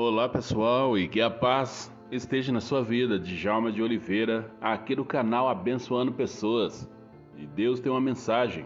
Olá pessoal e que a paz esteja na sua vida. Djalma de Oliveira, aqui do canal Abençoando Pessoas. E Deus tem uma mensagem,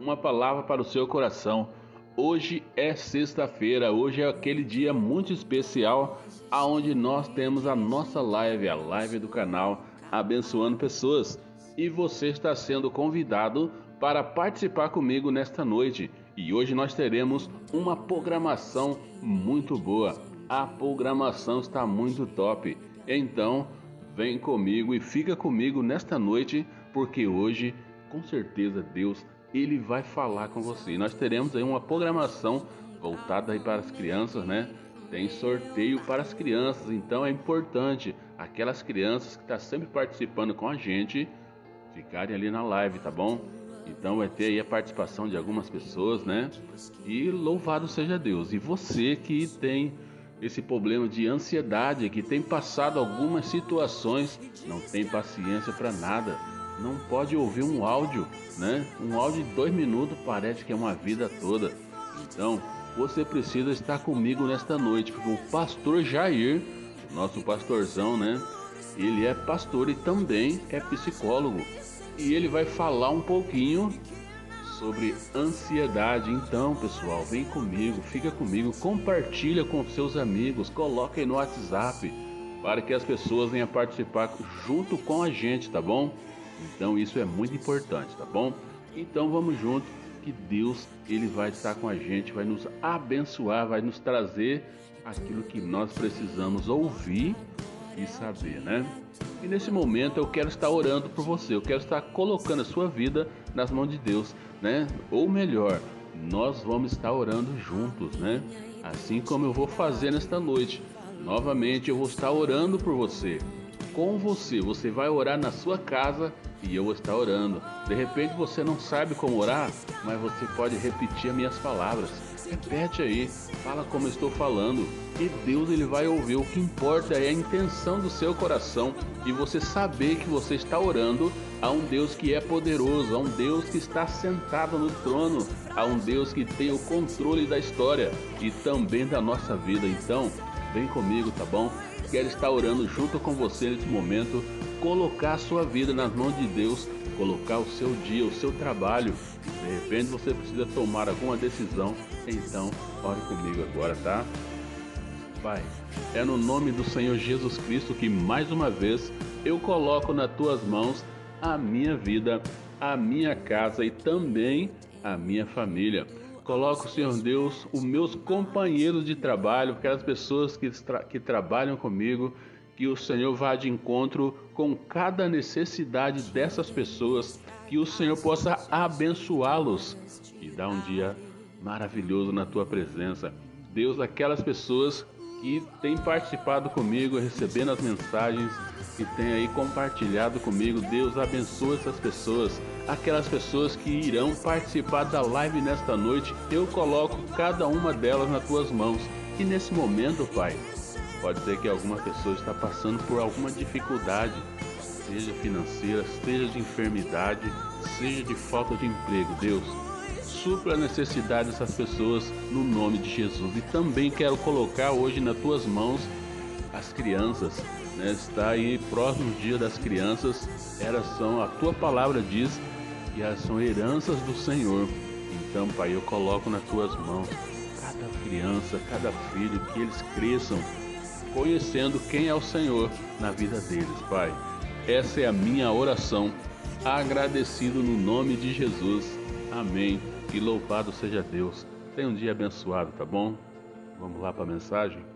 uma palavra para o seu coração. Hoje é sexta-feira, hoje é aquele dia muito especial aonde nós temos a nossa live, a live do canal Abençoando Pessoas. E você está sendo convidado para participar comigo nesta noite. E hoje nós teremos uma programação muito boa a programação está muito top. Então, vem comigo e fica comigo nesta noite, porque hoje, com certeza, Deus ele vai falar com você. Nós teremos aí uma programação voltada aí para as crianças, né? Tem sorteio para as crianças, então é importante aquelas crianças que estão tá sempre participando com a gente ficarem ali na live, tá bom? Então vai ter aí a participação de algumas pessoas, né? E louvado seja Deus. E você que tem esse problema de ansiedade, que tem passado algumas situações, não tem paciência para nada, não pode ouvir um áudio, né? Um áudio de dois minutos parece que é uma vida toda. Então, você precisa estar comigo nesta noite, porque o pastor Jair, nosso pastorzão, né? Ele é pastor e também é psicólogo. E ele vai falar um pouquinho sobre ansiedade. Então, pessoal, vem comigo, fica comigo, compartilha com seus amigos, coloca aí no WhatsApp para que as pessoas venham participar junto com a gente, tá bom? Então isso é muito importante, tá bom? Então vamos junto, que Deus ele vai estar com a gente, vai nos abençoar, vai nos trazer aquilo que nós precisamos ouvir e saber, né? E nesse momento eu quero estar orando por você, eu quero estar colocando a sua vida nas mãos de Deus, né? Ou melhor, nós vamos estar orando juntos, né? Assim como eu vou fazer nesta noite. Novamente eu vou estar orando por você, com você. Você vai orar na sua casa e eu vou estar orando. De repente você não sabe como orar, mas você pode repetir as minhas palavras. Repete aí, fala como estou falando e Deus ele vai ouvir. O que importa é a intenção do seu coração e você saber que você está orando a um Deus que é poderoso, a um Deus que está sentado no trono, a um Deus que tem o controle da história e também da nossa vida. Então, vem comigo, tá bom? Quero estar orando junto com você nesse momento, colocar a sua vida nas mãos de Deus, colocar o seu dia, o seu trabalho. De repente você precisa tomar alguma decisão, então ore comigo agora, tá? Pai, é no nome do Senhor Jesus Cristo que mais uma vez eu coloco nas tuas mãos a minha vida, a minha casa e também a minha família. Coloco, Senhor Deus, os meus companheiros de trabalho, aquelas pessoas que, tra que trabalham comigo, que o Senhor vá de encontro com cada necessidade dessas pessoas, que o Senhor possa abençoá-los e dar um dia maravilhoso na tua presença. Deus, aquelas pessoas que tem participado comigo, recebendo as mensagens que tem aí compartilhado comigo. Deus abençoe essas pessoas, aquelas pessoas que irão participar da live nesta noite. Eu coloco cada uma delas nas tuas mãos. E nesse momento, Pai, pode ser que alguma pessoa está passando por alguma dificuldade, seja financeira, seja de enfermidade, seja de falta de emprego. Deus, supra a necessidade dessas pessoas no nome de Jesus. E também quero colocar hoje nas tuas mãos as crianças. Né? Está aí próximo dia das crianças. Elas são, a tua palavra diz que elas são heranças do Senhor. Então, Pai, eu coloco nas tuas mãos cada criança, cada filho, que eles cresçam conhecendo quem é o Senhor na vida deles, Pai. Essa é a minha oração, agradecido no nome de Jesus. Amém e louvado seja Deus. Tenha um dia abençoado, tá bom? Vamos lá para a mensagem?